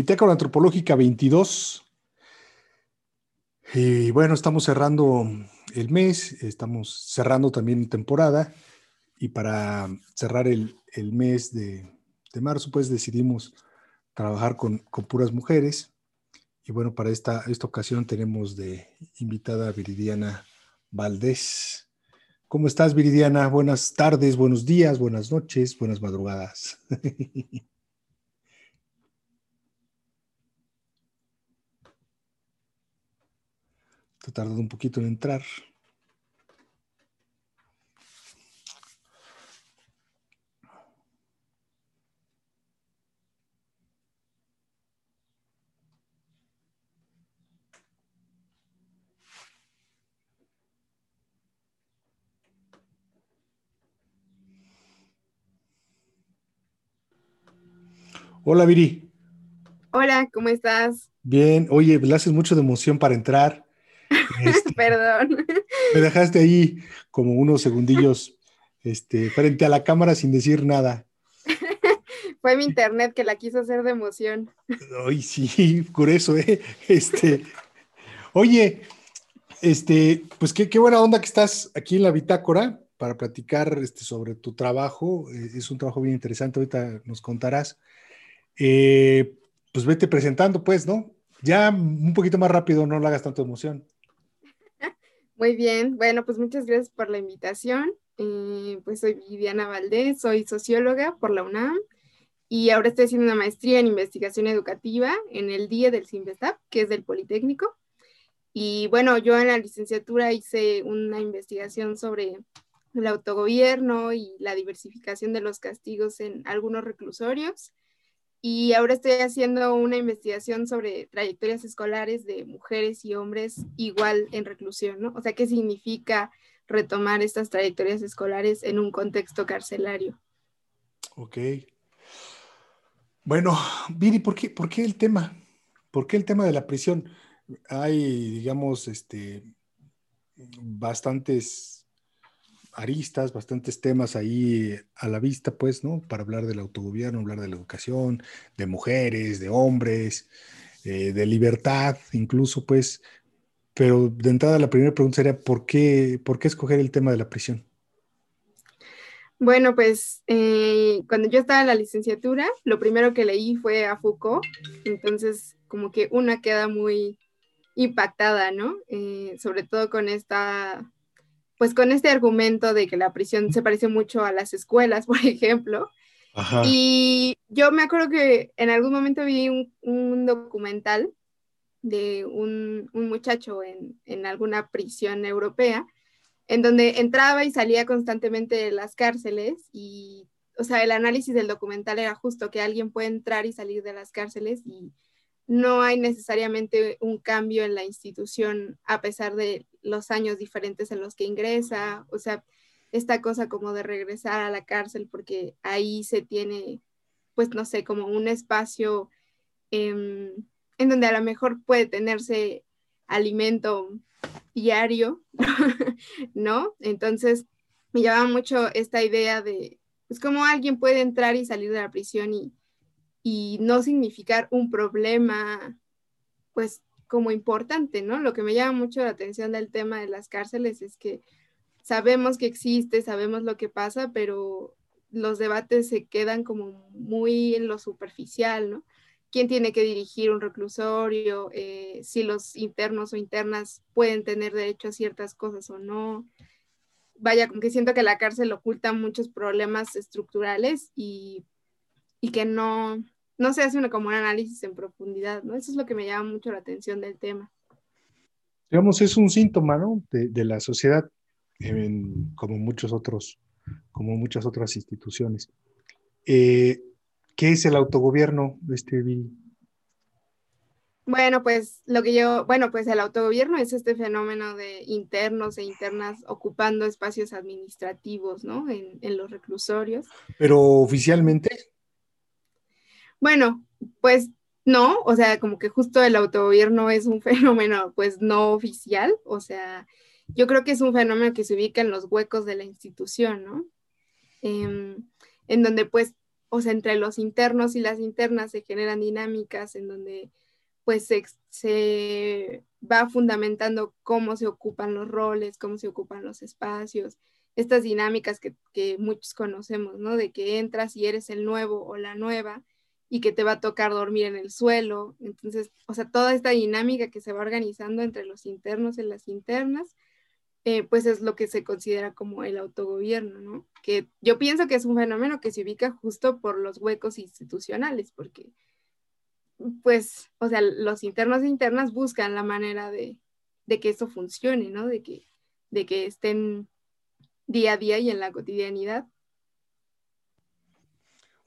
Bitácora Antropológica 22. Y bueno, estamos cerrando el mes, estamos cerrando también temporada y para cerrar el, mes de, marzo, pues decidimos trabajar con, puras mujeres. Y bueno, para esta, esta ocasión tenemos de invitada a Viridiana Valdés. ¿Cómo estás, Viridiana? Buenas tardes, buenos días, buenas noches, buenas madrugadas. Está tardando un poquito en entrar. Hola, Viri. Hola, ¿cómo estás? Bien, oye, le haces mucho de emoción para entrar. Este, Perdón. Me dejaste ahí como unos segundillos este, frente a la cámara sin decir nada. Fue mi internet que la quiso hacer de emoción. Ay, sí, por eso, ¿eh? Este, oye, este, pues qué, buena onda que estás aquí en la bitácora para platicar este, sobre tu trabajo. Eh, es un trabajo bien interesante, ahorita nos contarás. Eh, pues vete presentando, pues, ¿no? Ya un poquito más rápido, no le hagas tanto emoción. Muy bien, bueno, pues muchas gracias por la invitación. Eh, pues soy Viviana Valdés, soy socióloga por la UNAM y ahora estoy haciendo una maestría en investigación educativa en el día del CIMBESTAP, que es del Politécnico. Y bueno, yo en la licenciatura hice una investigación sobre el autogobierno y la diversificación de los castigos en algunos reclusorios y ahora estoy haciendo una investigación sobre trayectorias escolares de mujeres y hombres igual en reclusión, ¿no? O sea, ¿qué significa retomar estas trayectorias escolares en un contexto carcelario? Ok. Bueno, Viri, ¿por qué, ¿por qué el tema? ¿Por qué el tema de la prisión? Hay, digamos, este, bastantes aristas, bastantes temas ahí a la vista, pues, ¿no? Para hablar del autogobierno, hablar de la educación, de mujeres, de hombres, eh, de libertad, incluso, pues. Pero de entrada la primera pregunta sería, ¿por qué, por qué escoger el tema de la prisión? Bueno, pues eh, cuando yo estaba en la licenciatura, lo primero que leí fue a Foucault, entonces como que una queda muy impactada, ¿no? Eh, sobre todo con esta pues con este argumento de que la prisión se parece mucho a las escuelas, por ejemplo. Y yo me acuerdo que en algún momento vi un, documental de un, muchacho en, en, alguna prisión europea, en donde entraba y salía constantemente de las cárceles y, o sea, el análisis del documental era justo que alguien puede entrar y salir de las cárceles y no hay necesariamente un cambio en la institución a pesar de los años diferentes en los que ingresa, o sea, esta cosa como de regresar a la cárcel porque ahí se tiene, pues no sé, como un espacio em, en donde a lo mejor puede tenerse alimento diario, ¿no? Entonces, me llamaba mucho esta idea de, pues, cómo alguien puede entrar y salir de la prisión y y no significar un problema, pues como importante, ¿no? Lo que me llama mucho la atención del tema de las cárceles es que sabemos que existe, sabemos lo que pasa, pero los debates se quedan como muy en lo superficial, ¿no? ¿Quién tiene que dirigir un reclusorio? Eh, si los internos o internas pueden tener derecho a ciertas cosas o no. Vaya, como que siento que la cárcel oculta muchos problemas estructurales y y que no, no se hace una, como un análisis en profundidad, ¿no? Eso es lo que me llama mucho la atención del tema. Digamos, es un síntoma, ¿no? De, la sociedad, como muchos otros, como muchas otras instituciones. Eh, ¿Qué es el autogobierno, este Bueno, pues lo que yo, bueno, pues el autogobierno es este fenómeno de internos e internas ocupando espacios administrativos, ¿no? En, en los reclusorios. Pero oficialmente. Bueno, pues no, o sea, como que justo el autogobierno es un fenómeno pues no oficial, o sea, yo creo que es un fenómeno que se ubica en los huecos de la institución, ¿no? Em, en donde pues o sea, entre los internos y las internas se generan dinámicas en donde pues se, va fundamentando cómo se ocupan los roles, cómo se ocupan los espacios, estas dinámicas que, que, muchos conocemos, ¿no? De que entras y eres el nuevo o la nueva y que te va a tocar dormir en el suelo. Entonces, o sea, toda esta dinámica que se va organizando entre los internos y las internas, eh, pues es lo que se considera como el autogobierno, ¿no? Que yo pienso que es un fenómeno que se ubica justo por los huecos institucionales, porque, pues, o sea, los internos e internas buscan la manera de, que esto funcione, ¿no? De que, de que estén día a día y en la cotidianidad.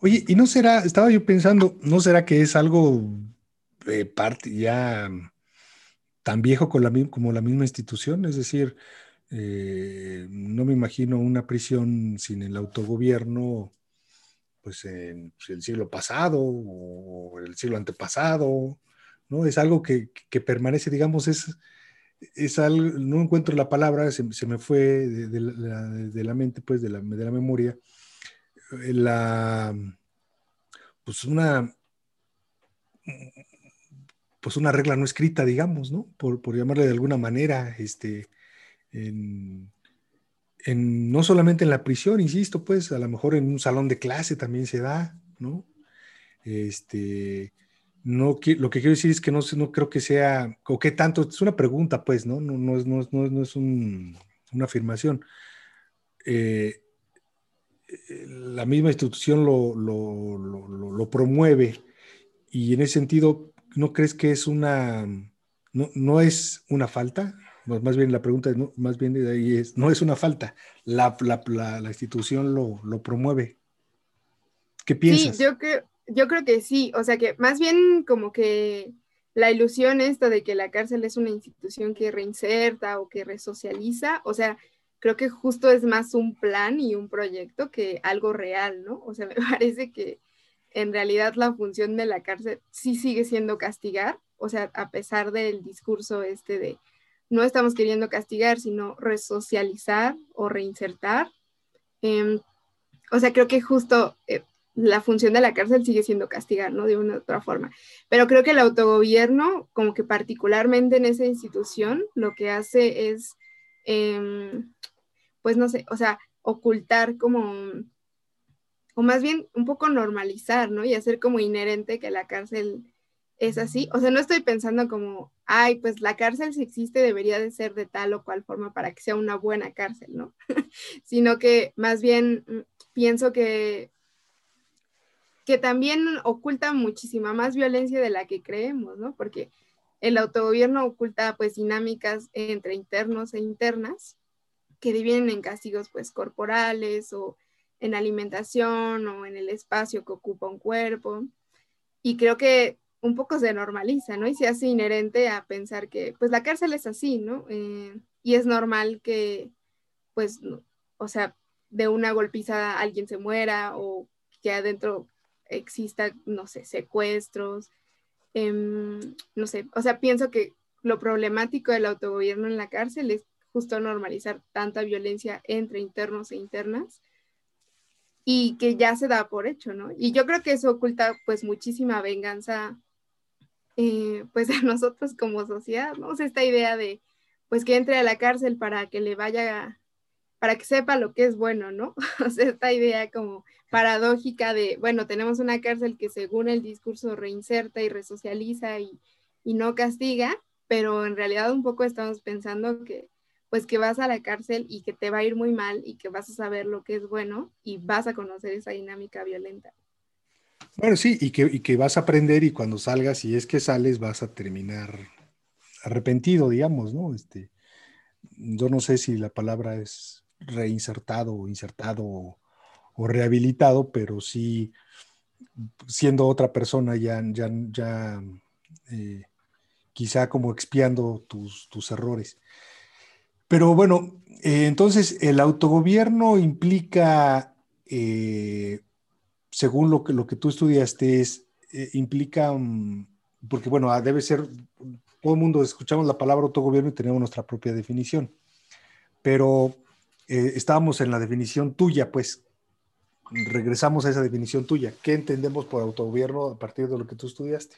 Oye, y no será, estaba yo pensando, ¿no será que es algo parte ya tan viejo con la, como la misma institución? Es decir, eh, no me imagino una prisión sin el autogobierno, pues en pues, el siglo pasado o el siglo antepasado, ¿no? Es algo que, permanece, digamos, es, es algo, no encuentro la palabra, se, me fue de, la, mente, pues, de la, de la memoria, la, pues una, pues una regla no escrita, digamos, ¿no? Por, por llamarle de alguna manera, este, en, no solamente en la prisión, insisto, pues a lo mejor en un salón de clase también se da, ¿no? Este, no, lo que quiero decir es que no, no creo que sea, o qué tanto, es una pregunta, pues, ¿no? No, no, no, no es una afirmación. Eh, la misma institución lo, lo, lo, promueve y en ese sentido, ¿no crees que es una, no, no es una falta? más bien la pregunta es, no, más bien de ahí es, no es una falta, la, la, institución lo, promueve. ¿Qué piensas? Sí, yo creo, yo creo que sí, o sea que más bien como que la ilusión esta de que la cárcel es una institución que reinserta o que resocializa, o sea, creo que justo es más un plan y un proyecto que algo real, ¿no? O sea, me parece que en realidad la función de la cárcel sí sigue siendo castigar, o sea, a pesar del discurso este de no estamos queriendo castigar, sino resocializar o reinsertar. Em, o sea, creo que justo eh, la función de la cárcel sigue siendo castigar, ¿no? De una u otra forma. Pero creo que el autogobierno, como que particularmente en esa institución, lo que hace es, em, pues no sé, o sea, ocultar como, o más bien un poco normalizar, ¿no? Y hacer como inherente que la cárcel es así. O sea, no estoy pensando como, ay, pues la cárcel si existe debería de ser de tal o cual forma para que sea una buena cárcel, ¿no? Sino que más bien mm, pienso que, que también oculta muchísima más violencia de la que creemos, ¿no? Porque el autogobierno oculta pues dinámicas entre internos e internas que dividen en castigos pues corporales o en alimentación o en el espacio que ocupa un cuerpo. Y creo que un poco se normaliza, ¿no? Y se hace inherente a pensar que, pues la cárcel es así, ¿no? Eh, y es normal que, pues, o sea, de una golpiza alguien se muera o que adentro exista, no sé, secuestros, em, no sé, o sea, pienso que lo problemático del autogobierno en la cárcel es justo normalizar tanta violencia entre internos e internas y que ya se da por hecho, ¿no? Y yo creo que eso oculta pues muchísima venganza eh, pues a nosotros como sociedad, ¿no? O sea, esta idea de, pues que entre a la cárcel para que le vaya, para que sepa lo que es bueno, ¿no? O sea, esta idea como paradójica de, bueno, tenemos una cárcel que según el discurso reinserta y resocializa y, y no castiga, pero en realidad un poco estamos pensando que, pues que vas a la cárcel y que te va a ir muy mal y que vas a saber lo que es bueno y vas a conocer esa dinámica violenta. Bueno, sí, y que, y que vas a aprender y cuando salgas, si es que sales, vas a terminar arrepentido, digamos, ¿no? Este, yo no sé si la palabra es reinsertado o insertado o, rehabilitado, pero sí siendo otra persona ya, ya, ya eh, quizá como expiando tus, tus errores. Pero bueno, eh, entonces el autogobierno implica eh, según lo que, lo que tú estudiaste, es, eh, implica, porque bueno, ah, debe ser, todo el mundo escuchamos la palabra autogobierno y tenemos nuestra propia definición, pero estábamos en la definición tuya, pues, regresamos a esa definición tuya. ¿Qué entendemos por autogobierno a partir de lo que tú estudiaste?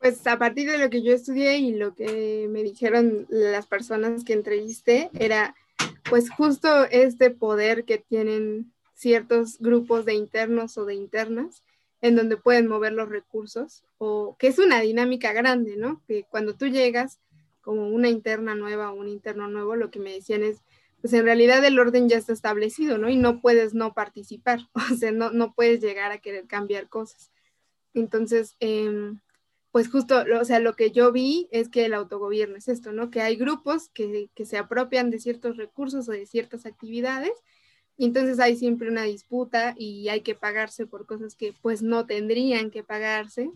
Pues a partir de lo que yo estudié y lo que me dijeron las personas que entrevisté, era pues justo este poder que tienen ciertos grupos de internos o de internas en donde pueden mover los recursos o que es una dinámica grande, ¿no? Que cuando tú llegas como una interna nueva o un interno nuevo, lo que me decían es, pues en realidad el orden ya está establecido, ¿no? Y no puedes no participar, o sea, no, no puedes llegar a querer cambiar cosas. Entonces, em, pues justo, o sea, lo que yo vi es que el autogobierno es esto, ¿no? Que hay grupos que, que se apropian de ciertos recursos o de ciertas actividades y entonces hay siempre una disputa y hay que pagarse por cosas que pues no tendrían que pagarse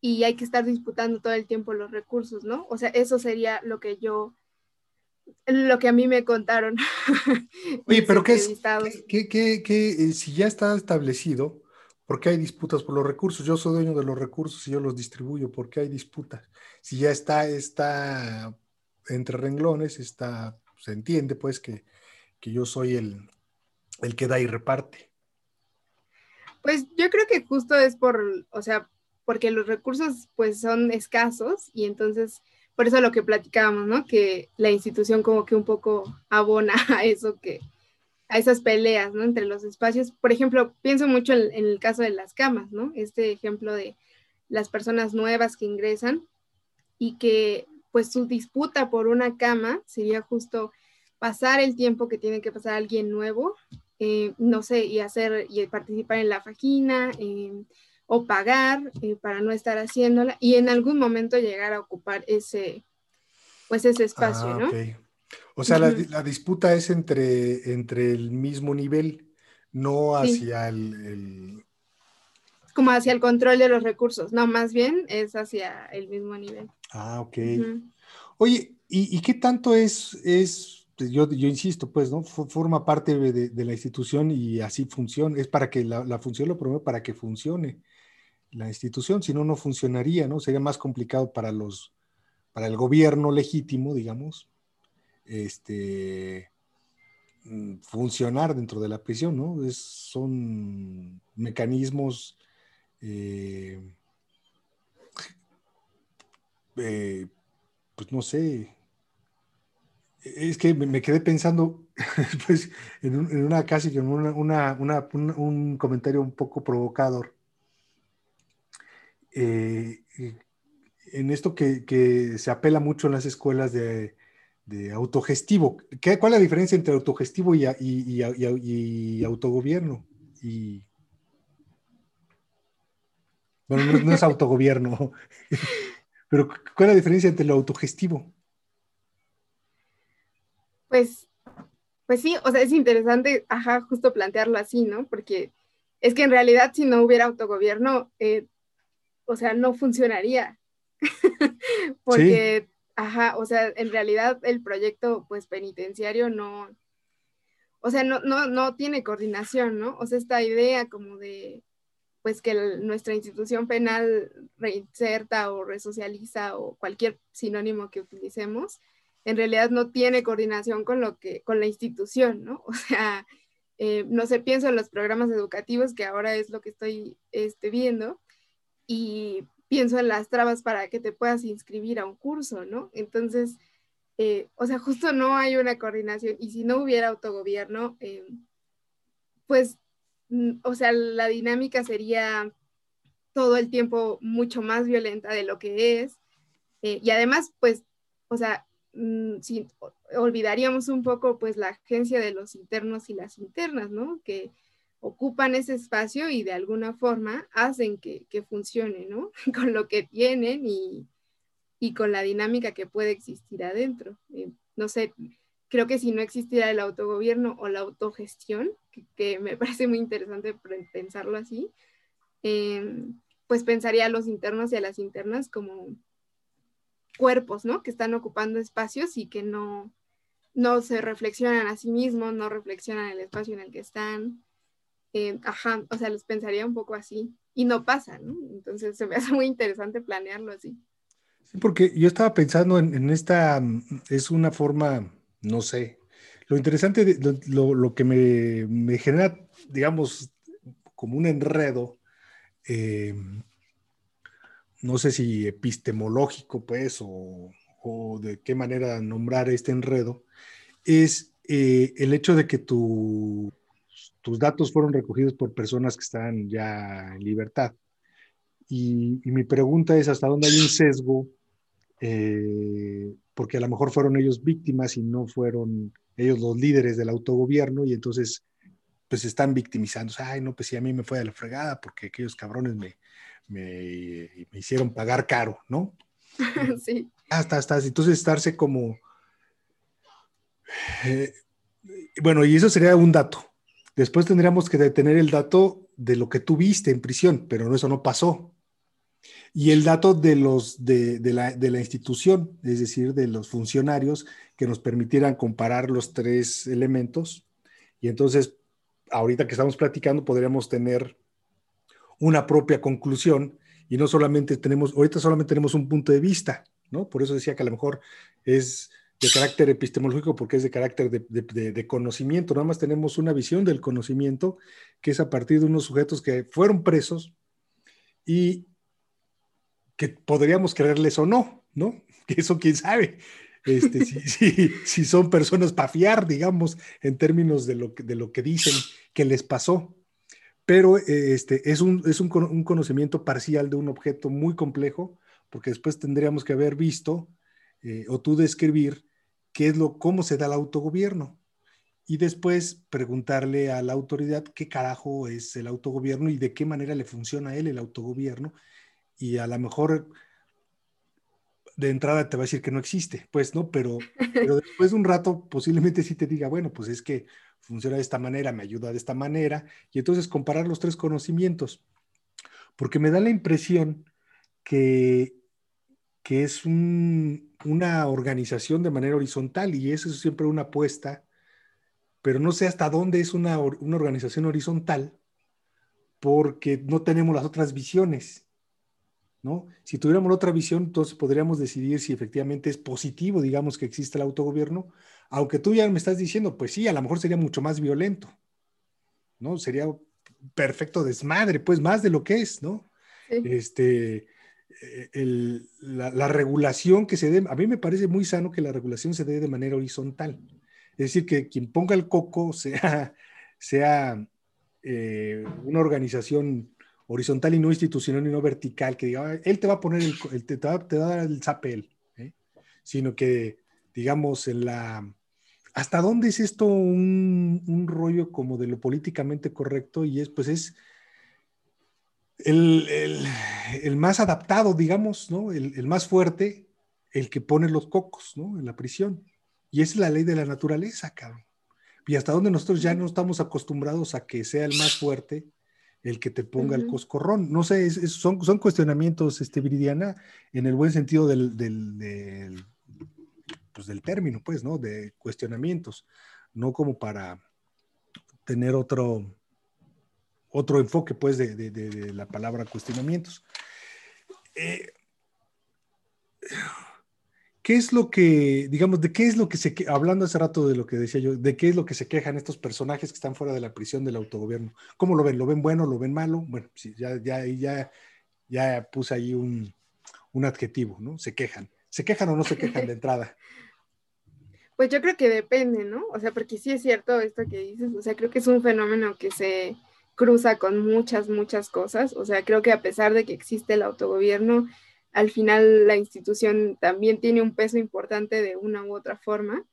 y hay que estar disputando todo el tiempo los recursos, ¿no? O sea, eso sería lo que yo, lo que a mí me contaron. Oye, pero ¿qué es? ¿qué, qué, qué, eh, si ya está establecido, ¿por qué hay disputas por los recursos? Yo soy dueño de los recursos y yo los distribuyo, ¿por qué hay disputas? Si ya está, está entre renglones, está, se entiende pues que que yo soy el, el que da y reparte. Pues yo creo que justo es por, o sea, porque los recursos pues son escasos y entonces por eso lo que platicábamos, ¿no? Que la institución como que un poco abona a eso que, a esas peleas, ¿no? Entre los espacios. Por ejemplo, pienso mucho en, en, el caso de las camas, ¿no? Este ejemplo de las personas nuevas que ingresan y que pues su disputa por una cama sería justo pasar el tiempo que tiene que pasar alguien nuevo, eh, no sé, y hacer y participar en la fajina eh, o pagar eh, para no estar haciéndola y en algún momento llegar a ocupar ese, pues ese espacio, ah, ¿no? O sea, la, la, disputa es entre, entre el mismo nivel, no hacia el, Como hacia el control de los recursos, no, más bien es hacia el mismo nivel. Ah, ok. Oye, ¿y, ¿y, qué tanto es, es yo, yo, insisto, pues, ¿no? forma parte de, la institución y así funciona. Es para que la, función lo promueva para que funcione la institución, si no, no funcionaría, ¿no? Sería más complicado para los, para el gobierno legítimo, digamos, este, mm, funcionar dentro de la prisión, ¿no? Es, son mecanismos eh, eh, pues no sé, es que me quedé pensando pues, en, una casi que una, un comentario un poco provocador. Eh, en esto que, se apela mucho en las escuelas de, autogestivo. ¿Qué, ¿Cuál es la diferencia entre autogestivo y, y, autogobierno? Y, bueno, no, no es autogobierno, pero ¿cuál es la diferencia entre lo autogestivo? Pues, pues sí, o sea, es interesante, ajá, justo plantearlo así, ¿no? Porque es que en realidad si no hubiera autogobierno, eh, o sea, no funcionaría. Porque, ajá, o sea, en realidad el proyecto, pues, penitenciario no, o sea, no, no, no tiene coordinación, ¿no? O sea, esta idea como de, pues, que nuestra institución penal reinserta o resocializa o cualquier sinónimo que utilicemos, en realidad no tiene coordinación con lo que, con la institución, ¿no? O sea, eh, no sé, pienso en los programas educativos, que ahora es lo que estoy este, viendo, y pienso en las trabas para que te puedas inscribir a un curso, ¿no? Entonces, eh, o sea, justo no hay una coordinación, y si no hubiera autogobierno, eh, pues, mm, o sea, la dinámica sería todo el tiempo mucho más violenta de lo que es, y además, pues, o sea, Mm, si olvidaríamos un poco pues la agencia de los internos y las internas, ¿no? Que ocupan ese espacio y de alguna forma hacen que, que funcione, ¿no? Con lo que tienen y, con la dinámica que puede existir adentro. Eh, no sé, creo que si no existiera el autogobierno o la autogestión, que, me parece muy interesante pensarlo así, eh, pues pensaría a los internos y a las internas como cuerpos, ¿no? Que están ocupando espacios y que no, no se reflexionan a sí mismos, no reflexionan el espacio en el que están. Eh, ajá, o sea, los pensaría un poco así y no pasa, ¿no? Entonces se me hace muy interesante planearlo así. Sí, porque yo estaba pensando en, esta, es una forma, no sé, Lo interesante, de, lo, que me, genera, digamos, como un enredo, eh, no sé si epistemológico, pues, o, de qué manera nombrar este enredo, es eh, el hecho de que tus datos fueron recogidos por personas que están ya en libertad. Y, mi pregunta es, ¿hasta dónde hay un sesgo? Eh, porque a lo mejor fueron ellos víctimas y no fueron ellos los líderes del autogobierno y entonces pues están victimizando. Ay, no, pues sí, a mí me fue de la fregada porque aquellos cabrones me, me, hicieron pagar caro, ¿no? sí. Hasta, hasta, entonces estarse como... Eh, bueno, y eso sería un dato. Después tendríamos que detener el dato de lo que tú viste en prisión, pero eso no pasó. Y el dato de los de, la, de, la, institución, es decir, de los funcionarios que nos permitieran comparar los tres elementos. Y entonces, ahorita que estamos platicando, podríamos tener una propia conclusión y no solamente tenemos, ahorita solamente tenemos un punto de vista, ¿no? Por eso decía que a lo mejor es de carácter epistemológico porque es de carácter de, de, conocimiento, nada más tenemos una visión del conocimiento que es a partir de unos sujetos que fueron presos y que podríamos creerles o no, ¿no? Que eso quién sabe. Este, si, si, son personas para fiar, digamos, en términos de lo, que, de lo que dicen que les pasó. Pero este, es, un, es un, un, conocimiento parcial de un objeto muy complejo, porque después tendríamos que haber visto eh, o tú describir qué es lo, cómo se da el autogobierno. Y después preguntarle a la autoridad qué carajo es el autogobierno y de qué manera le funciona a él el autogobierno y a lo mejor de entrada te va a decir que no existe, pues, ¿no? Pero, pero después de un rato posiblemente sí te diga, bueno, pues es que funciona de esta manera, me ayuda de esta manera, y entonces comparar los tres conocimientos, porque me da la impresión que, que es una organización de manera horizontal y eso es siempre una apuesta, pero no sé hasta dónde es una, una organización horizontal, porque no tenemos las otras visiones. Si tuviéramos otra visión, entonces podríamos decidir si efectivamente es positivo, digamos, que existe el autogobierno, aunque tú ya me estás diciendo, pues sí, a lo mejor sería mucho más violento, ¿no? Sería perfecto desmadre, pues más de lo que es, ¿no? Este, eh, la, regulación que se dé, a mí me parece muy sano que la regulación se dé de manera horizontal. Es decir, que quien ponga el coco sea, sea eh, una organización horizontal y no institucional y no vertical, que diga, él te va a poner el, te, va, a dar el zapel, ¿eh? sino que, digamos, en la... ¿Hasta dónde es esto un, rollo como de lo políticamente correcto? Y es, pues es el, más adaptado, digamos, ¿no? El, más fuerte, el que pone los cocos, ¿no? En la prisión. Y es la ley de la naturaleza, cabrón. Y hasta dónde nosotros ya no estamos acostumbrados a que sea el más fuerte el que te ponga el coscorrón. No sé, son, son cuestionamientos, este, Viridiana, en el buen sentido del, del, pues del término, pues, ¿no? De cuestionamientos, no como para tener otro, otro enfoque, pues, de, de, la palabra cuestionamientos. Eh, ¿Qué es lo que, digamos, de qué es lo que se, hablando hace rato de lo que decía yo, de qué es lo que se quejan estos personajes que están fuera de la prisión del autogobierno? ¿Cómo lo ven? ¿Lo ven bueno? ¿Lo ven malo? Bueno, sí, ya, ya, ya, ya puse ahí un, un adjetivo, ¿no? Se quejan. ¿Se quejan o no se quejan de entrada? Pues yo creo que depende, ¿no? O sea, porque sí es cierto esto que dices, o sea, creo que es un fenómeno que se cruza con muchas, muchas cosas, o sea, creo que a pesar de que existe el autogobierno, al final la institución también tiene un peso importante de una u otra forma.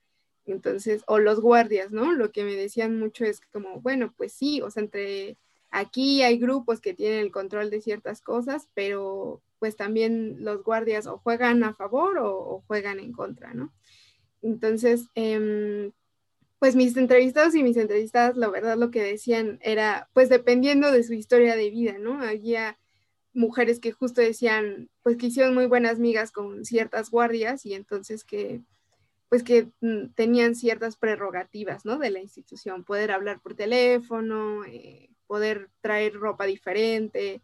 Entonces, o los guardias, ¿no? Lo que me decían mucho es como, bueno, pues sí, o sea, entre aquí hay grupos que tienen el control de ciertas cosas, pero pues también los guardias o juegan a favor o, juegan en contra, ¿no? Entonces, em, pues mis entrevistados y mis entrevistadas, la verdad lo que decían era, pues dependiendo de su historia de vida, ¿no? Había mujeres que justo decían, pues que hicieron muy buenas migas con ciertas guardias y entonces que, pues que mm, tenían ciertas prerrogativas, ¿no? De la institución, poder hablar por teléfono, eh, poder traer ropa diferente.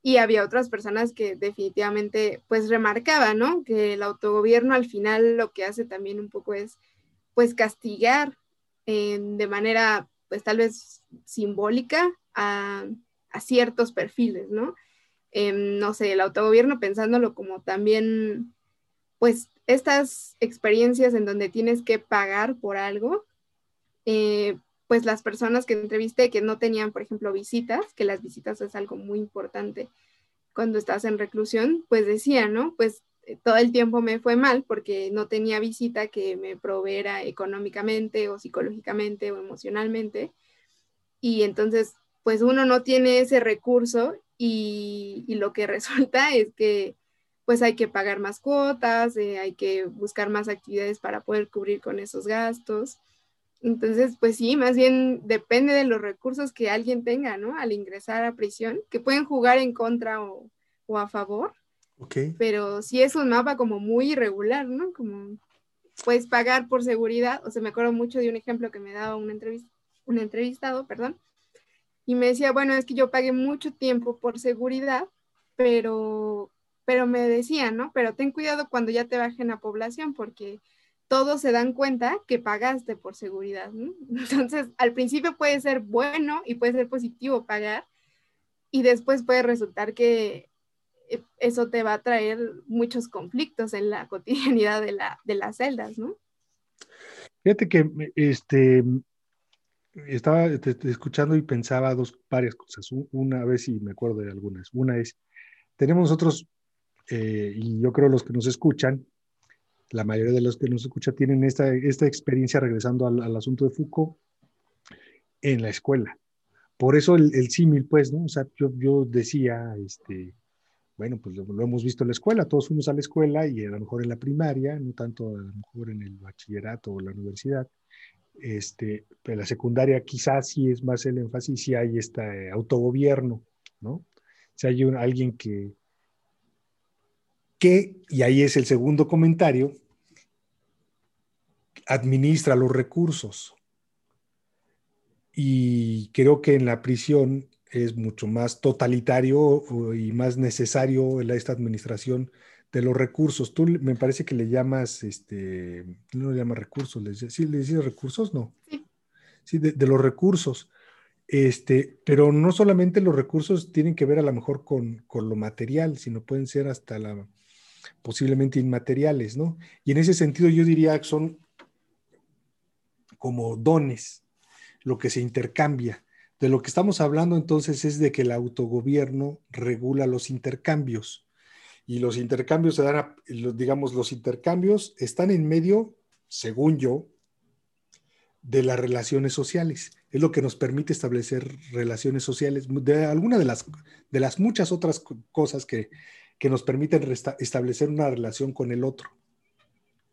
Y había otras personas que definitivamente, pues remarcaban, ¿no? Que el autogobierno al final lo que hace también un poco es, pues castigar de manera, pues tal vez simbólica a, ciertos perfiles, ¿no? Em, no sé, el autogobierno pensándolo como también, pues estas experiencias en donde tienes que pagar por algo, eh, pues las personas que entrevisté que no tenían, por ejemplo, visitas, que las visitas es algo muy importante cuando estás en reclusión, pues decían, ¿no? Pues eh, todo el tiempo me fue mal porque no tenía visita que me proveera económicamente o psicológicamente o emocionalmente. Y entonces, pues uno no tiene ese recurso y, lo que resulta es que pues hay que pagar más cuotas, eh, hay que buscar más actividades para poder cubrir con esos gastos. Entonces, pues sí, más bien depende de los recursos que alguien tenga, ¿no? Al ingresar a prisión, que pueden jugar en contra o, a favor. Pero sí es un mapa como muy irregular, ¿no? Como puedes pagar por seguridad. O sea, me acuerdo mucho de un ejemplo que me daba un, entrevista, un entrevistado, perdón, y me decía, bueno, es que yo pagué mucho tiempo por seguridad, pero, pero me decía, ¿no? Pero ten cuidado cuando ya te bajen a población, porque todos se dan cuenta que pagaste por seguridad. Entonces, al principio puede ser bueno y puede ser positivo pagar y después puede resultar que eso te va a traer muchos conflictos en la cotidianidad de, la, de las celdas, ¿no? Fíjate que este, estaba escuchando y pensaba dos, varias cosas. Una vez, y me acuerdo de algunas. Una es, tenemos nosotros, eh, y yo creo los que nos escuchan, la mayoría de los que nos escuchan tienen esta, esta experiencia regresando al, asunto de Foucault en la escuela. Por eso el, el símil, pues, ¿no? O sea, yo, yo decía, este, bueno, pues lo, hemos visto en la escuela, todos fuimos a la escuela y a lo mejor en la primaria, no tanto a lo mejor en el bachillerato o la universidad, este, pero la secundaria quizás sí es más el énfasis, si hay este autogobierno, ¿no? Si hay alguien que, que, y ahí es el segundo comentario, administra los recursos. Y creo que en la prisión es mucho más totalitario y más necesario esta administración de los recursos. Tú me parece que le llamas, este, no le llamas recursos, le, ¿sí le dices recursos? No. Sí, de, de, los recursos. Este, pero no solamente los recursos tienen que ver a lo mejor con, con lo material, sino pueden ser hasta la, posiblemente inmateriales, ¿no? Y en ese sentido yo diría que son como dones, lo que se intercambia. De lo que estamos hablando entonces es de que el autogobierno regula los intercambios. Y los intercambios se dan, a, digamos, los intercambios están en medio, según yo, de las relaciones sociales. Es lo que nos permite establecer relaciones sociales, de alguna de las, de las muchas otras cosas que, que nos permiten establecer una relación con el otro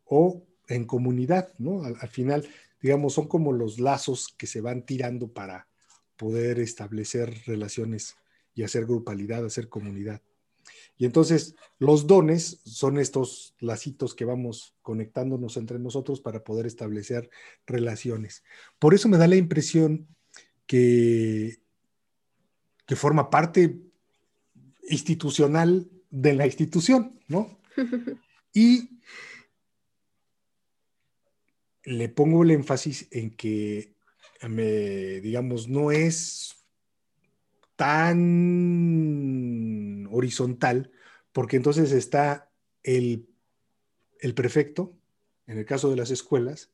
o en comunidad, ¿no? al, final, digamos, son como los lazos que se van tirando para poder establecer relaciones y hacer grupalidad, hacer comunidad. Y entonces los dones son estos lacitos que vamos conectándonos entre nosotros para poder establecer relaciones. Por eso me da la impresión que, que forma parte institucional de la institución, ¿no? Y le pongo el énfasis en que, me, digamos, no es tan horizontal, porque entonces está el, el, prefecto, en el caso de las escuelas,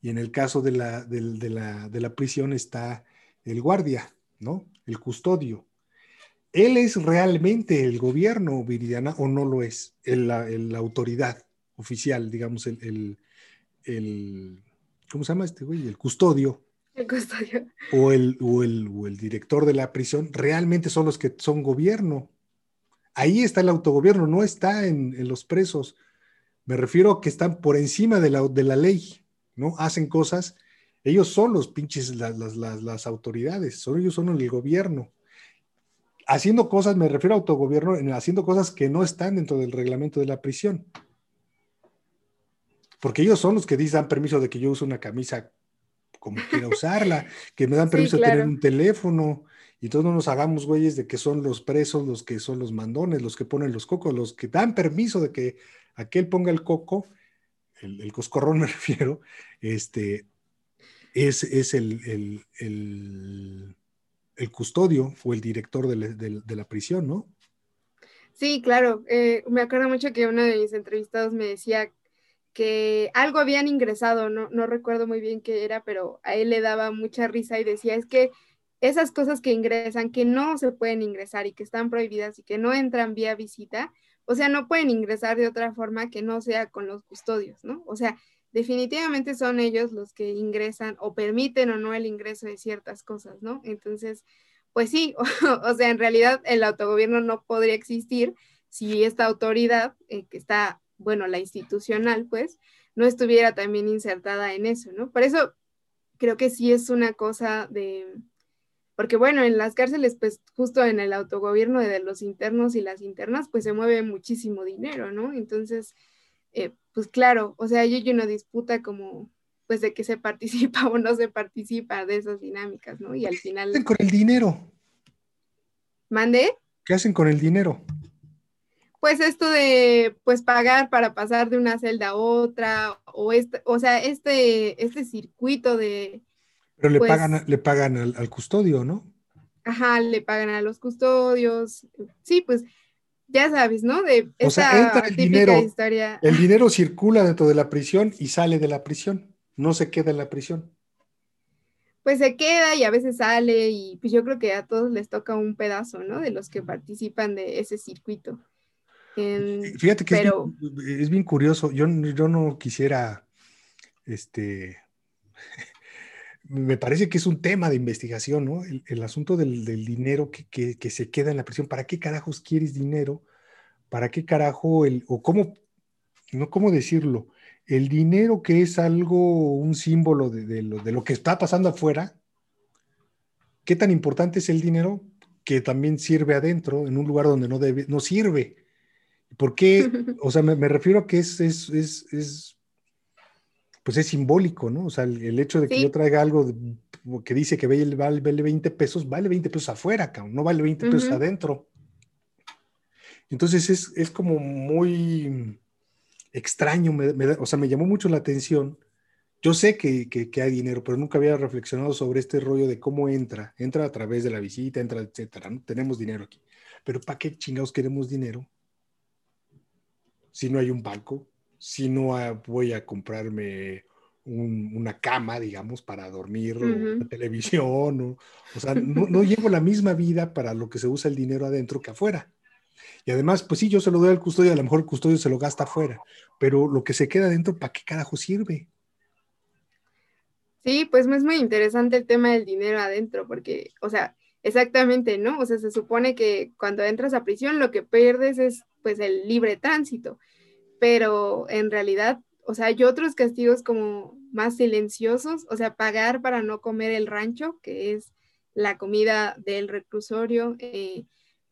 y en el caso de la, de, la, de la prisión está el guardia, ¿no? El custodio. ¿Él es realmente el gobierno, Viridiana, o no lo es? la, autoridad oficial, digamos, el, el, ¿cómo se llama este güey? El custodio. El custodio. O el, o el, director de la prisión, realmente son los que son gobierno. Ahí está el autogobierno, no está en, los presos. Me refiero a que están por encima de la, de la ley, ¿no? Hacen cosas. Ellos son los pinches, las, las, las autoridades, son, ellos son el gobierno. Haciendo cosas, me refiero a autogobierno, haciendo cosas que no están dentro del reglamento de la prisión porque ellos son los que dan permiso de que yo use una camisa como quiera usarla, que me dan permiso de tener un teléfono, y todos no nos hagamos güeyes de que son los presos, los que son los mandones, los que ponen los cocos, los que dan permiso de que aquel ponga el coco, el, coscorrón me refiero, este, es, es el, el, custodio o el director de la, prisión, ¿no? Sí, claro. Eh, me acuerdo mucho que uno de mis entrevistados me decía que algo habían ingresado, no, no recuerdo muy bien qué era, pero a él le daba mucha risa y decía, es que esas cosas que ingresan, que no se pueden ingresar y que están prohibidas y que no entran vía visita, o sea, no pueden ingresar de otra forma que no sea con los custodios, ¿no? O sea, definitivamente son ellos los que ingresan o permiten o no el ingreso de ciertas cosas, ¿no? Entonces, pues sí, o, sea, en realidad el autogobierno no podría existir si esta autoridad, eh, que está, bueno, la institucional, pues, no estuviera también insertada en eso, ¿no? Por eso creo que sí es una cosa de, porque bueno, en las cárceles, pues justo en el autogobierno de los internos y las internas, pues se mueve muchísimo dinero, ¿no? Entonces, eh, pues claro, o sea, hay una disputa como, pues de que se participa o no se participa de esas dinámicas, ¿no? Y al final... ¿Qué hacen con el dinero? ¿Mande? ¿Qué hacen con el dinero? Pues esto de, pues pagar para pasar de una celda a otra, o este, o sea, este, este circuito de pero le pues pagan, le pagan al, custodio, ¿no? Ajá, le pagan a los custodios. Sí, pues ya sabes, ¿no? De o sea, entra el dinero, historia. El dinero circula dentro de la prisión y sale de la prisión, no se queda en la prisión. Pues se queda y a veces sale y pues yo creo que a todos les toca un pedazo, ¿no? De los que participan de ese circuito. Fíjate que es, bien, curioso, yo, yo no quisiera, este, me parece que es un tema de investigación, ¿no? El, asunto del, dinero que, se queda en la prisión. ¿Para qué carajos quieres dinero? ¿Para qué carajo el, o cómo, no cómo decirlo? El dinero que es algo, un símbolo de, lo, que está pasando afuera, ¿qué tan importante es el dinero que también sirve adentro, en un lugar donde no, debe, no sirve? ¿Por qué? O sea, me, refiero a que es, es, es pues es simbólico, ¿no? O sea, el, hecho de que yo traiga algo que dice que vale, vale, 20 pesos, vale 20 pesos afuera, cabrón, no vale 20 pesos adentro. Entonces es, como muy extraño, o sea, me llamó mucho la atención. Yo sé que, hay dinero, pero nunca había reflexionado sobre este rollo de cómo entra. Entra a través de la visita, entra, etcétera. ¿no? Tenemos dinero aquí. Pero ¿para qué chingados queremos dinero? Si no hay un banco, si no voy a comprarme una cama, digamos, para dormir, o una televisión, o, o sea, no, llevo la misma vida para lo que se usa el dinero adentro que afuera. Y además, pues sí, yo se lo doy al custodio, a lo mejor el custodio se lo gasta afuera, pero lo que se queda adentro, ¿para qué carajo sirve? Sí, pues es muy interesante el tema del dinero adentro, porque, o sea, exactamente, ¿no? O sea, se supone que cuando entras a prisión lo que pierdes es pues el libre tránsito. Pero en realidad, o sea, hay otros castigos como más silenciosos, o sea, pagar para no comer el rancho, que es la comida del reclusorio, eh,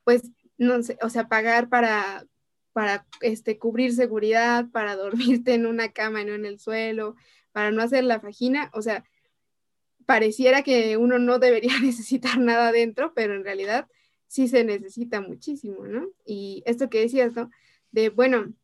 pues, no sé, o sea, pagar para, para este, cubrir seguridad, para dormirte en una cama y no en el suelo, para no hacer la fajina, o sea, pareciera que uno no debería necesitar nada dentro, pero en realidad sí se necesita muchísimo, ¿no? Y esto que decías, ¿no? De, bueno,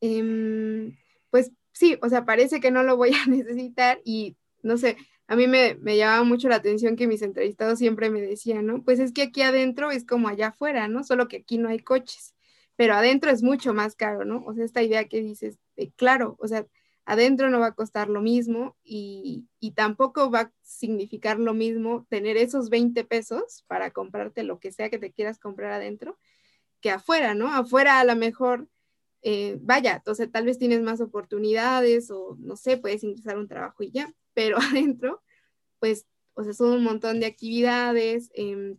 Em, pues sí, o sea, parece que no lo voy a necesitar y no sé, a mí me, me llamaba mucho la atención que mis entrevistados siempre me decían, ¿no? Pues es que aquí adentro es como allá afuera, ¿no? Solo que aquí no hay coches, pero adentro es mucho más caro, ¿no? O sea, esta idea que dices, claro, o sea, adentro no va a costar lo mismo y, y, tampoco va a significar lo mismo tener esos 20 pesos para comprarte lo que sea que te quieras comprar adentro que afuera, ¿no? Afuera a lo mejor eh, vaya, entonces tal vez tienes más oportunidades o no sé, puedes ingresar un trabajo y ya, pero adentro, pues, o sea, son un montón de actividades. Em,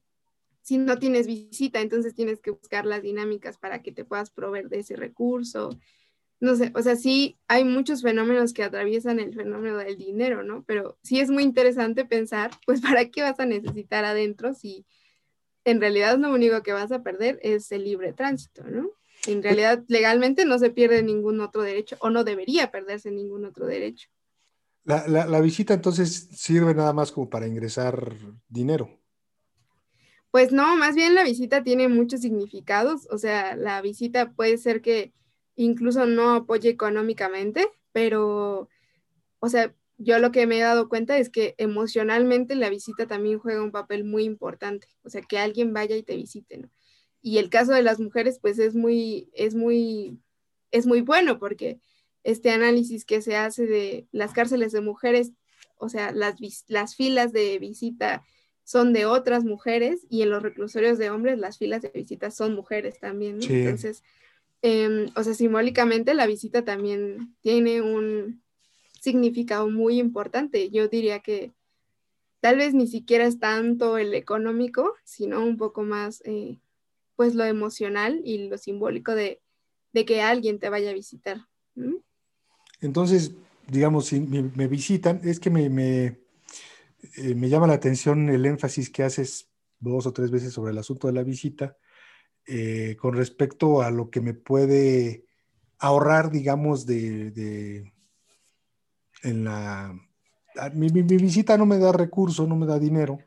si no tienes visita, entonces tienes que buscar las dinámicas para que te puedas proveer de ese recurso. No sé, o sea, sí hay muchos fenómenos que atraviesan el fenómeno del dinero, ¿no? Pero sí es muy interesante pensar, pues, ¿para qué vas a necesitar adentro si en realidad lo único que vas a perder es el libre tránsito, ¿no? En realidad, legalmente no se pierde ningún otro derecho o no debería perderse ningún otro derecho. La, visita entonces sirve nada más como para ingresar dinero. Pues no, más bien la visita tiene muchos significados. O sea, la visita puede ser que incluso no apoye económicamente, pero, o sea, yo lo que me he dado cuenta es que emocionalmente la visita también juega un papel muy importante, o sea, que alguien vaya y te visite, ¿no? Y el caso de las mujeres, pues es muy, es muy, es muy bueno porque este análisis que se hace de las cárceles de mujeres, o sea, las, las filas de visita son de otras mujeres y en los reclusorios de hombres las filas de visita son mujeres también, ¿no? Entonces, em, o sea, simbólicamente la visita también tiene un, significado muy importante. Yo diría que tal vez ni siquiera es tanto el económico, sino un poco más, eh, pues, lo emocional y lo simbólico de, que alguien te vaya a visitar. Entonces, digamos, si me, visitan, es que me, eh, me, llama la atención el énfasis que haces dos o tres veces sobre el asunto de la visita eh, con respecto a lo que me puede ahorrar, digamos, de en la... Mi, visita no me da recursos, no me da dinero,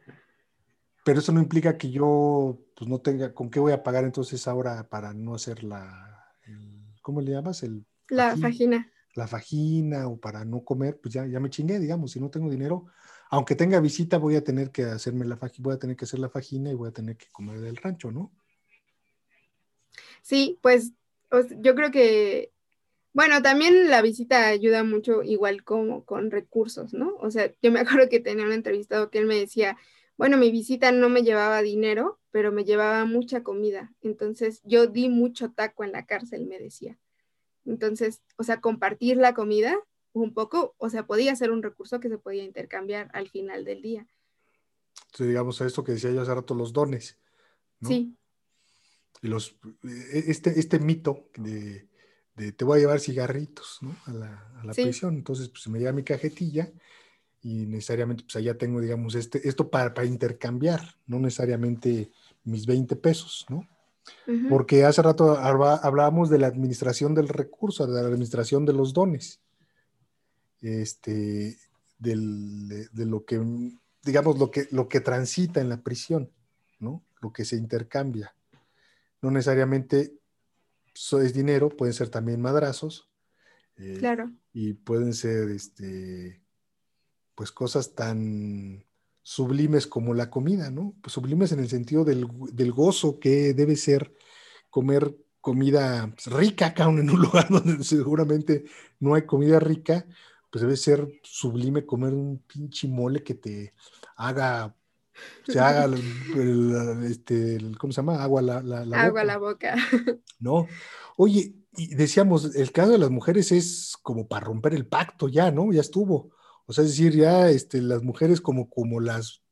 pero eso no implica que yo pues no tenga, ¿con qué voy a pagar entonces ahora para no hacer la, ¿cómo le llamas? El, la fagina. La fagina o para no comer, pues ya, ya me chingué, digamos, si no tengo dinero, aunque tenga visita voy a tener que hacerme la fagina, voy a tener que hacer la fagina y voy a tener que comer del rancho, ¿no? Sí, pues yo creo que bueno, también la visita ayuda mucho igual como con recursos, ¿no? O sea, yo me acuerdo que tenía un entrevistado que él me decía, bueno, mi visita no me llevaba dinero, pero me llevaba mucha comida. Entonces, yo di mucho taco en la cárcel, me decía. Entonces, o sea, compartir la comida un poco, o sea, podía ser un recurso que se podía intercambiar al final del día. Entonces, digamos, a esto que decía yo hace rato, los dones. Sí. Los, e, este, este mito de te voy a llevar cigarritos ¿no? a la, a la prisión. Entonces, pues me lleva mi cajetilla y necesariamente, pues allá tengo, digamos, este, esto para, para intercambiar, no necesariamente mis 20 pesos, ¿no? Porque hace rato hablábamos de la administración del recurso, de la administración de los dones, este, del, de, de, lo que, digamos, lo que, lo que transita en la prisión, ¿no? Lo que se intercambia. No necesariamente es dinero, pueden ser también madrazos. Eh, claro. Y pueden ser, este, pues cosas tan sublimes como la comida, ¿no? Pues sublimes en el sentido del, gozo que debe ser comer comida pues, rica acá en un lugar donde seguramente no hay comida rica, pues debe ser sublime comer un pinche mole que te haga se haga el, este, ¿cómo se llama? Agua la, la, Agua boca. la boca. ¿No? Oye, y decíamos, el caso de las mujeres es como para romper el pacto ya, ¿no? Ya estuvo. O sea, es decir, ya este, las mujeres como, como las,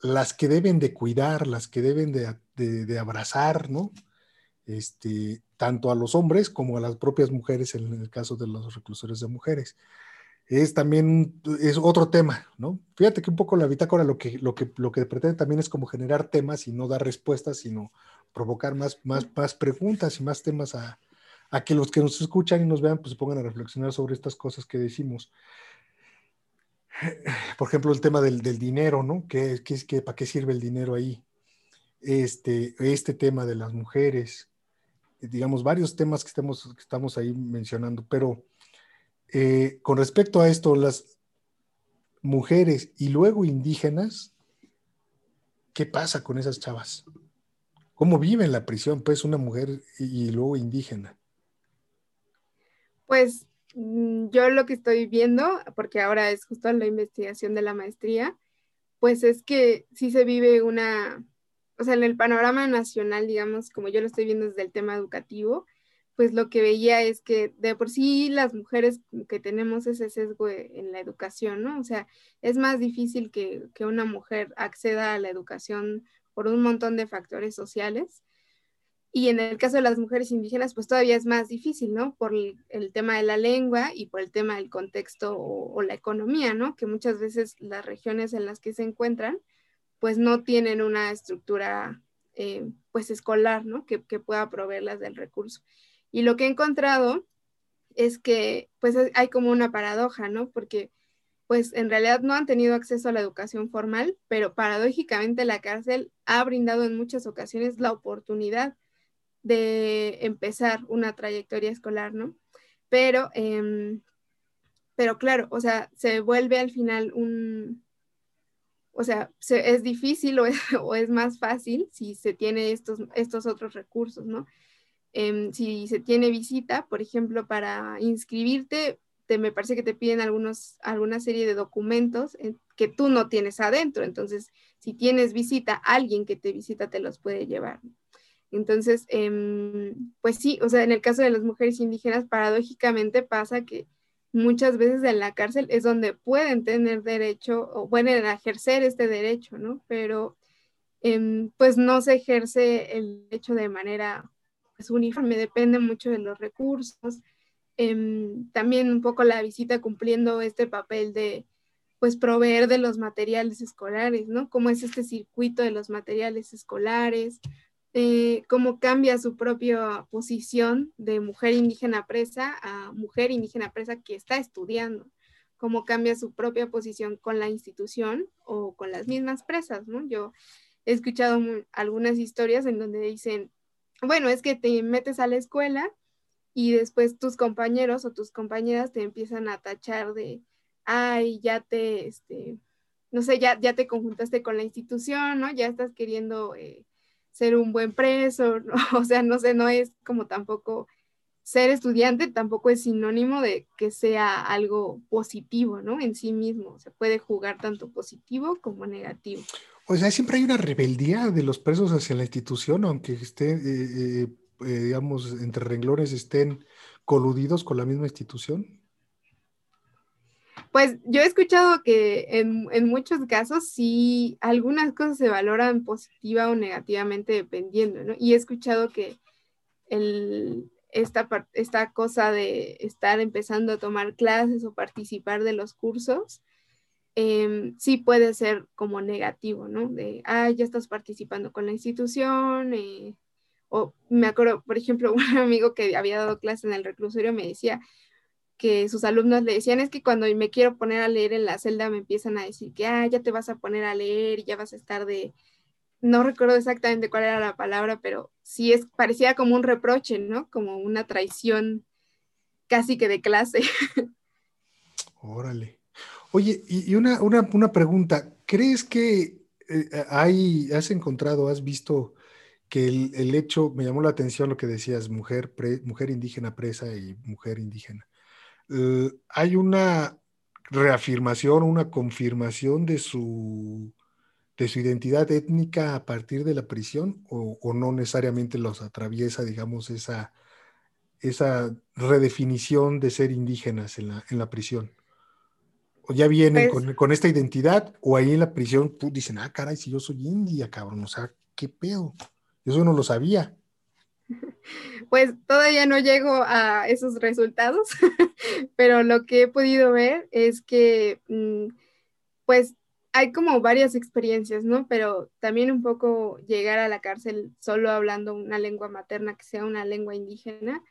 las que deben de cuidar, las que deben de, de, de abrazar, ¿no? Este, tanto a los hombres como a las propias mujeres en el caso de los reclusores de mujeres es también es otro tema, ¿no? Fíjate que un poco la bitácora lo que, lo que, lo que pretende también es como generar temas y no dar respuestas, sino provocar más, más, más preguntas y más temas a, a que los que nos escuchan y nos vean pues se pongan a reflexionar sobre estas cosas que decimos. Por ejemplo, el tema del, del dinero, ¿no? ¿Qué, qué, ¿Para qué sirve el dinero ahí? Este, este tema de las mujeres, digamos, varios temas que que estamos ahí mencionando, pero eh, con respecto a esto, las mujeres y luego indígenas, ¿qué pasa con esas chavas? ¿Cómo vive en la prisión, pues, una mujer y, luego indígena? Pues mm, yo lo que estoy viendo, porque ahora es justo la investigación de la maestría, pues es que sí se vive una, o sea, en el panorama nacional, digamos, como yo lo estoy viendo desde el tema educativo, pues lo que veía es que de por sí las mujeres que tenemos ese sesgo e, en la educación, ¿no? O sea, es más difícil que, una mujer acceda a la educación por un montón de factores sociales. Y en el caso de las mujeres indígenas, pues todavía es más difícil, ¿no? Por el, tema de la lengua y por el tema del contexto o, la economía, ¿no? Que muchas veces las regiones en las que se encuentran, pues no tienen una estructura, eh, pues escolar, ¿no? Que, que pueda proveerlas del recurso. Y lo que he encontrado es que pues hay como una paradoja, ¿no? Porque pues en realidad no han tenido acceso a la educación formal, pero paradójicamente la cárcel ha brindado en muchas ocasiones la oportunidad de empezar una trayectoria escolar, ¿no? Pero em, pero claro, o sea, se vuelve al final un, o sea, es difícil o es, más fácil si se tiene estos, estos otros recursos, ¿no? Em, si se tiene visita, por ejemplo, para inscribirte, te, me parece que te piden algunos, alguna serie de documentos que tú no tienes adentro. Entonces, si tienes visita, alguien que te visita te los puede llevar. Entonces, em, pues sí, o sea, en el caso de las mujeres indígenas, paradójicamente pasa que muchas veces en la cárcel es donde pueden tener derecho o pueden ejercer este derecho, ¿no? Pero em, pues no se ejerce el derecho de manera pues, uniforme, depende mucho de los recursos. Em, también un poco la visita cumpliendo este papel de pues proveer de los materiales escolares, ¿no? Cómo es este circuito de los materiales escolares, eh, cómo cambia su propia posición de mujer indígena presa a mujer indígena presa que está estudiando, cómo cambia su propia posición con la institución o con las mismas presas, ¿no? Yo he escuchado algunas historias en donde dicen, bueno, es que te metes a la escuela y después tus compañeros o tus compañeras te empiezan a tachar de, ay, ya te, este, no sé, ya, ya te conjuntaste con la institución, ¿no? Ya estás queriendo... Eh, ser un buen preso, o sea, no sé, no es como tampoco ser estudiante tampoco es sinónimo de que sea algo positivo, ¿no? En sí mismo, se puede jugar tanto positivo como negativo. O sea, siempre hay una rebeldía de los presos hacia la institución, aunque estén, eh, eh, eh, digamos, entre renglones estén coludidos con la misma institución. Pues yo he escuchado que en, muchos casos sí algunas cosas se valoran positiva o negativamente dependiendo, ¿no? Y he escuchado que el, esta, esta cosa de estar empezando a tomar clases o participar de los cursos, em, sí puede ser como negativo, ¿no? De, ah, ya estás participando con la institución. Eh", o me acuerdo, por ejemplo, un amigo que había dado clase en el reclusorio me decía, que sus alumnos le decían es que cuando me quiero poner a leer en la celda me empiezan a decir que ah, ya te vas a poner a leer y ya vas a estar de, no recuerdo exactamente cuál era la palabra, pero sí es, parecía como un reproche, ¿no? Como una traición casi que de clase. Órale. Oye, y, una, una, pregunta, ¿crees que eh, hay, has encontrado, has visto que el, el, hecho, me llamó la atención lo que decías, mujer, mujer indígena presa y mujer indígena. Eh, hay una reafirmación, una confirmación de su, de su identidad étnica a partir de la prisión o, no necesariamente los atraviesa, digamos, esa, esa redefinición de ser indígenas en la, en la prisión? ¿O ya vienen pues con, esta identidad o ahí en la prisión pues, dicen, ah, caray, si yo soy india, cabrón, o sea, ¿qué pedo? Eso no lo sabía. Pues todavía no llego a esos resultados, pero lo que he podido ver es que, mm, pues, hay como varias experiencias, ¿no? Pero también un poco llegar a la cárcel solo hablando una lengua materna que sea una lengua indígena.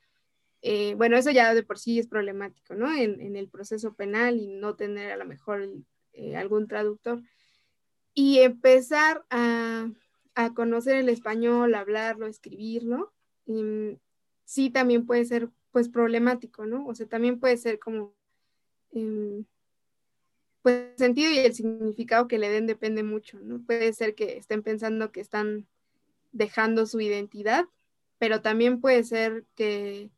Eh, bueno, eso ya de por sí es problemático, ¿no? En, el proceso penal y no tener a lo mejor eh, algún traductor. Y empezar a, a conocer el español, hablarlo, escribirlo, Em, sí también puede ser pues problemático, ¿no? O sea, también puede ser como, em, pues el sentido y el significado que le den depende mucho, ¿no? Puede ser que estén pensando que están dejando su identidad, pero también puede ser que,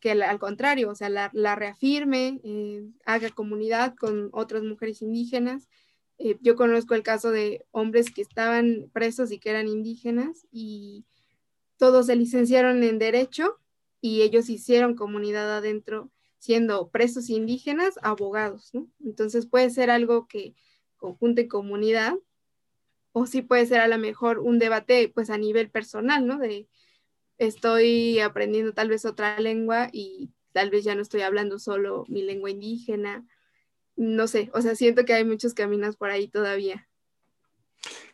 que al contrario, o sea, la, reafirme, eh, haga comunidad con otras mujeres indígenas. Eh, yo conozco el caso de hombres que estaban presos y que eran indígenas y todos se licenciaron en Derecho y ellos hicieron comunidad adentro siendo presos indígenas, abogados, ¿no? Entonces puede ser algo que conjunte comunidad o sí puede ser a lo mejor un debate pues a nivel personal, ¿no? De estoy aprendiendo tal vez otra lengua y tal vez ya no estoy hablando solo mi lengua indígena, no sé, o sea, siento que hay muchos caminos por ahí todavía.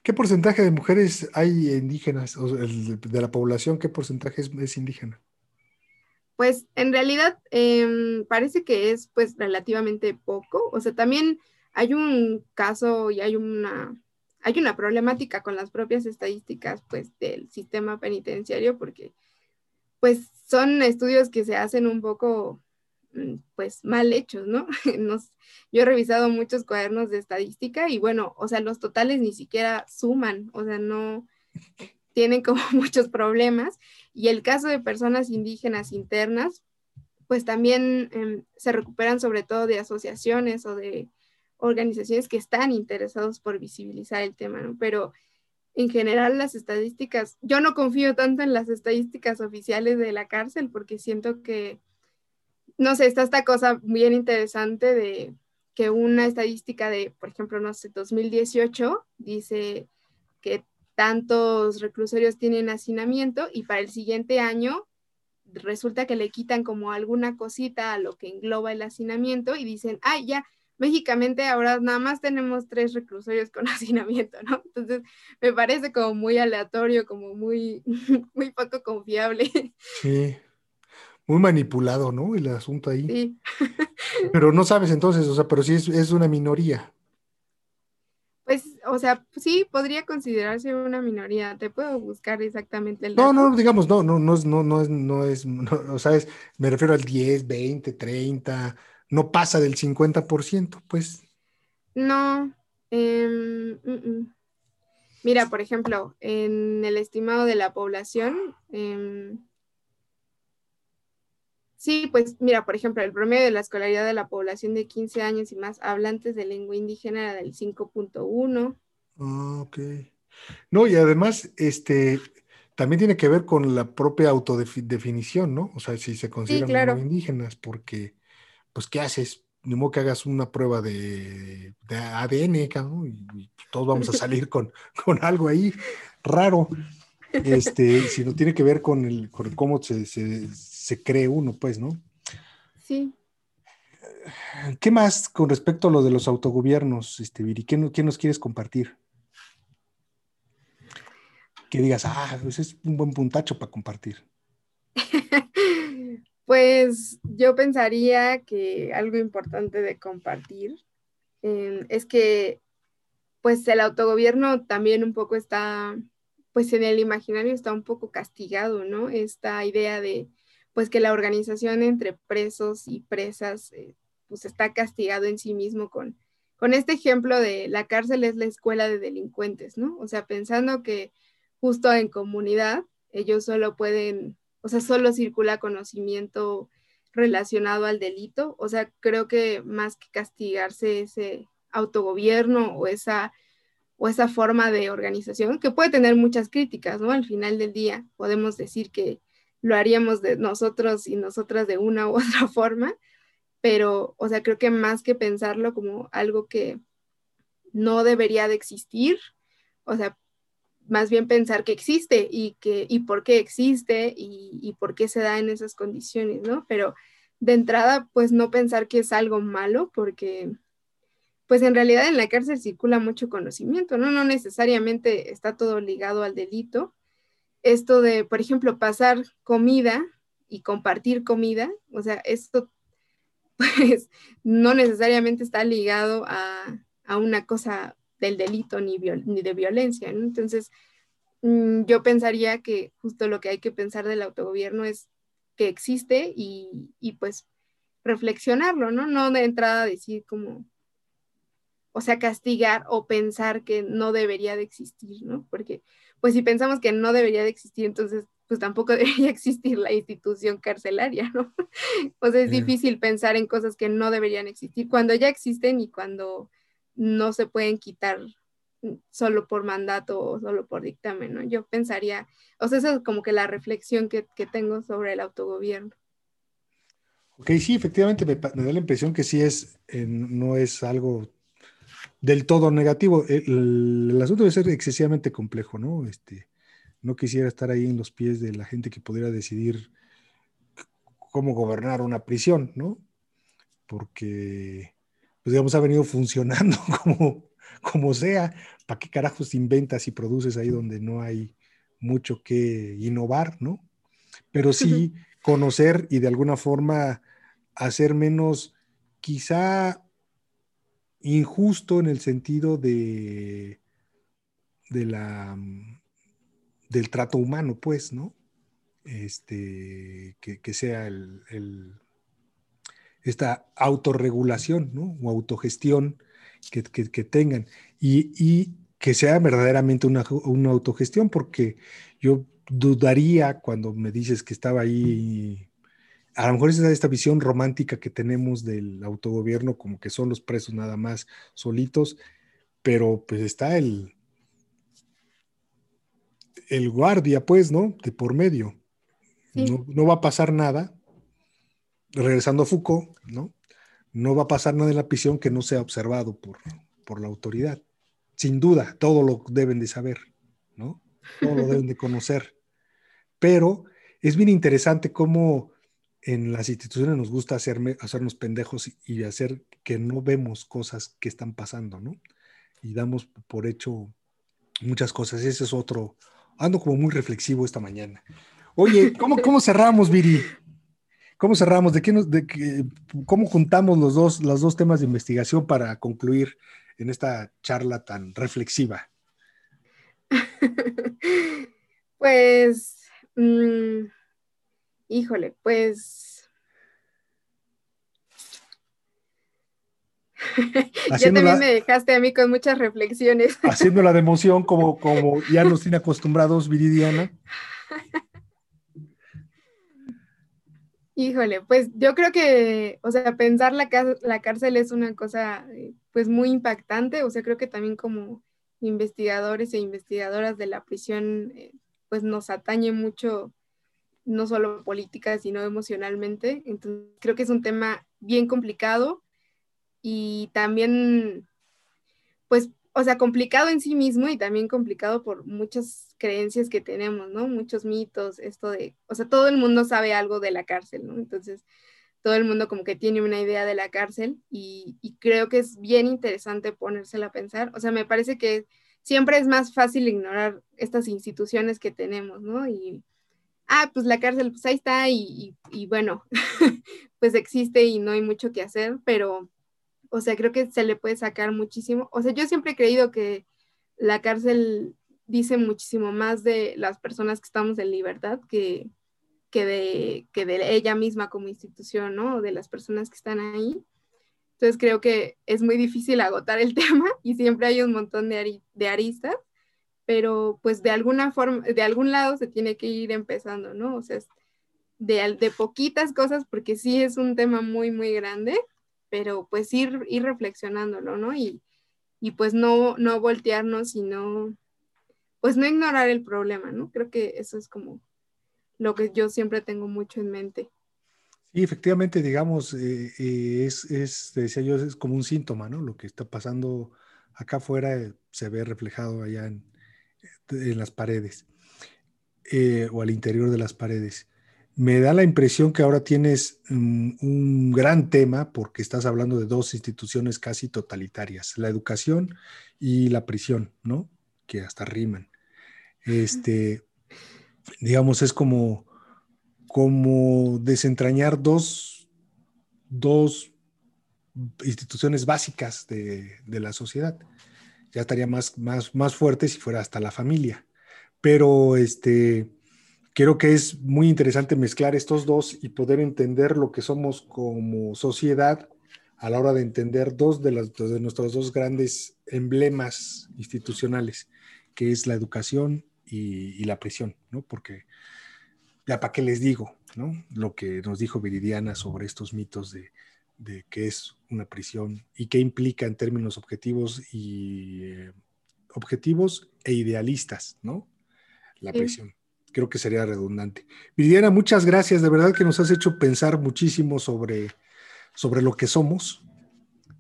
¿Qué porcentaje de mujeres hay indígenas? De la población, ¿qué porcentaje es, indígena? Pues en realidad em, parece que es pues relativamente poco. O sea, también hay un caso y hay una, hay una problemática con las propias estadísticas pues del sistema penitenciario porque pues son estudios que se hacen un poco mm, pues mal hechos, ¿no? yo he revisado muchos cuadernos de estadística y bueno, o sea, los totales ni siquiera suman, o sea, no tienen como muchos problemas. Y el caso de personas indígenas internas, pues también em, se recuperan sobre todo de asociaciones o de organizaciones que están interesados por visibilizar el tema, ¿no? Pero en general las estadísticas, yo no confío tanto en las estadísticas oficiales de la cárcel porque siento que, no sé, está esta cosa bien interesante de que una estadística de, por ejemplo, no sé, 2018 dice que tantos reclusorios tienen hacinamiento y para el siguiente año resulta que le quitan como alguna cosita a lo que engloba el hacinamiento y dicen, ay, ya, mágicamente ahora nada más tenemos tres reclusorios con hacinamiento, ¿no? Entonces me parece como muy aleatorio, como muy, muy poco confiable. Sí, muy manipulado, ¿no? El asunto ahí. Sí. Pero no sabes entonces, o sea, pero sí es, una minoría. O sea, sí, podría considerarse una minoría. Te puedo buscar exactamente el No, no, digamos, no, no, no es, no, no es, no es, o sea, es, me refiero al 10, 20, 30, no pasa del 50%, pues. No. Em, mm, mm. Mira, por ejemplo, en el estimado de la población, em, sí, pues mira, por ejemplo, el promedio de la escolaridad de la población de 15 años y más hablantes de lengua indígena era del 5.1. Ah, ok. No, y además, este, también tiene que ver con la propia autodefinición, ¿no? O sea, si se consideran indígenas, porque pues ¿qué haces? Ni modo que hagas una prueba de, ADN, ¿no? y, todos vamos a salir con, con algo ahí raro. Este, no tiene que ver con, el, con cómo se, se, cree uno, pues, ¿no? Sí. ¿Qué más con respecto a lo de los autogobiernos, este, Viri? ¿Qué, qué nos quieres compartir? Que digas, ah, ese pues es un buen puntacho para compartir. Pues yo pensaría que algo importante de compartir em, es que pues el autogobierno también un poco está, pues en el imaginario está un poco castigado, ¿no? Esta idea de pues que la organización entre presos y presas eh, pues está castigado en sí mismo con, con este ejemplo de la cárcel es la escuela de delincuentes, ¿no? O sea, pensando que justo en comunidad ellos solo pueden o sea, solo circula conocimiento relacionado al delito. O sea, creo que más que castigarse ese autogobierno o esa, o esa forma de organización, que puede tener muchas críticas, ¿no? Al final del día podemos decir que lo haríamos de nosotros y nosotras de una u otra forma, pero, o sea, creo que más que pensarlo como algo que no debería de existir, o sea, más bien pensar que existe y, que, y por qué existe y, por qué se da en esas condiciones, ¿no? Pero de entrada, pues no pensar que es algo malo, porque pues en realidad en la cárcel circula mucho conocimiento, ¿no? No necesariamente está todo ligado al delito. Esto de, por ejemplo, pasar comida y compartir comida, o sea, esto pues no necesariamente está ligado a, a una cosa del delito ni, ni de violencia. Entonces, mm, yo pensaría que justo lo que hay que pensar del autogobierno es que existe y, y, pues reflexionarlo, ¿no? No de entrada decir como, o sea, castigar o pensar que no debería de existir, ¿no? Porque pues si pensamos que no debería de existir, entonces pues tampoco debería existir la institución carcelaria, ¿no? O sea, es difícil pensar en cosas que no deberían existir cuando ya existen y cuando no se pueden quitar solo por mandato o solo por dictamen, ¿no? Yo pensaría, o sea, esa es como que la reflexión que, tengo sobre el autogobierno. Ok, sí, efectivamente me, da la impresión que sí es, eh, no es algo del todo negativo. El, asunto debe ser excesivamente complejo, ¿no? Este, no quisiera estar ahí en los pies de la gente que pudiera decidir cómo gobernar una prisión, ¿no? Porque pues digamos, ha venido funcionando como, como sea. ¿Para qué carajos inventas y produces ahí donde no hay mucho que innovar, no? Pero sí conocer y de alguna forma hacer menos, quizá injusto en el sentido de, de la, del trato humano, pues, ¿no? Este, que, sea el, esta autorregulación ¿no? o autogestión que, tengan y, que sea verdaderamente una, una, autogestión, porque yo dudaría cuando me dices que estaba ahí, a lo mejor es esta visión romántica que tenemos del autogobierno, como que son los presos nada más solitos, pero pues está el, el guardia, pues, ¿no? De por medio. No, no, va a pasar nada. Regresando a Foucault, ¿no? No va a pasar nada en la prisión que no sea observado por, por la autoridad. Sin duda, todo lo deben de saber, ¿no? Todo lo deben de conocer. Pero es bien interesante cómo en las instituciones nos gusta hacerme, hacernos pendejos y hacer que no vemos cosas que están pasando, ¿no? Y damos por hecho muchas cosas. Ese es otro, ando como muy reflexivo esta mañana. Oye, ¿cómo, cómo cerramos, Viri? ¿Cómo cerramos? ¿De qué nos, de qué, ¿Cómo juntamos los dos, los dos temas de investigación para concluir en esta charla tan reflexiva? pues, mm, híjole, pues ya también me dejaste a mí con muchas reflexiones. Haciéndola de emoción como, como ya nos tiene acostumbrados Viridiana. Híjole, pues yo creo que, o sea, pensar la, la cárcel es una cosa eh, pues muy impactante, o sea, creo que también como investigadores e investigadoras de la prisión, eh, pues nos atañe mucho, no solo política, sino emocionalmente. Entonces, creo que es un tema bien complicado y también, pues, o sea, complicado en sí mismo y también complicado por muchas creencias que tenemos, ¿no? Muchos mitos, esto de, o sea, todo el mundo sabe algo de la cárcel, ¿no? Entonces, todo el mundo como que tiene una idea de la cárcel y, creo que es bien interesante ponérsela a pensar. O sea, me parece que siempre es más fácil ignorar estas instituciones que tenemos, ¿no? Y, ah, pues la cárcel, pues ahí está y, bueno, pues existe y no hay mucho que hacer, pero o sea, creo que se le puede sacar muchísimo. O sea, yo siempre he creído que la cárcel dice muchísimo más de las personas que estamos en libertad que, que, de, que de ella misma como institución, ¿no? De las personas que están ahí. Entonces creo que es muy difícil agotar el tema y siempre hay un montón de, de aristas, pero pues de alguna forma, de algún lado se tiene que ir empezando, ¿no? O sea, de, de poquitas cosas, porque sí es un tema muy, muy grande, pero pues ir, ir reflexionándolo, ¿no? Y, y pues no, no voltearnos, sino pues no ignorar el problema, ¿no? Creo que eso es como lo que yo siempre tengo mucho en mente. Sí, efectivamente, digamos, eh, eh, es, es, decía yo, es como un síntoma, ¿no? Lo que está pasando acá afuera eh, se ve reflejado allá en, en las paredes o al interior de las paredes me da la impresión que ahora tienes mm, un gran tema porque estás hablando de dos instituciones casi totalitarias, la educación y la prisión, ¿no? Que hasta riman. Este, digamos, es como, como desentrañar dos, dos instituciones básicas de, de, la sociedad. Ya estaría más, más, más fuerte si fuera hasta la familia. Pero este, creo que es muy interesante mezclar estos dos y poder entender lo que somos como sociedad a la hora de entender dos de, las, de nuestros dos grandes emblemas institucionales, que es la educación y, la prisión, ¿no? Porque ya para qué les digo, ¿no? Lo que nos dijo Viridiana sobre estos mitos de, de qué es una prisión y qué implica en términos objetivos y eh, objetivos e idealistas, ¿no? La prisión creo que sería redundante. Viviana, muchas gracias, de verdad que nos has hecho pensar muchísimo sobre, sobre lo que somos.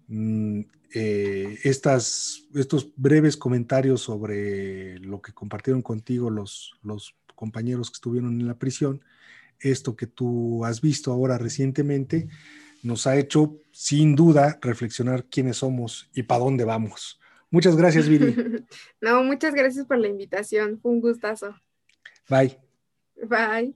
Mm, eh, estas, estos breves comentarios sobre lo que compartieron contigo los, los compañeros que estuvieron en la prisión, esto que tú has visto ahora recientemente, nos ha hecho sin duda reflexionar quiénes somos y para dónde vamos. Muchas gracias, Viri. No, muchas gracias por la invitación. Fue un gustazo. Bye. Bye.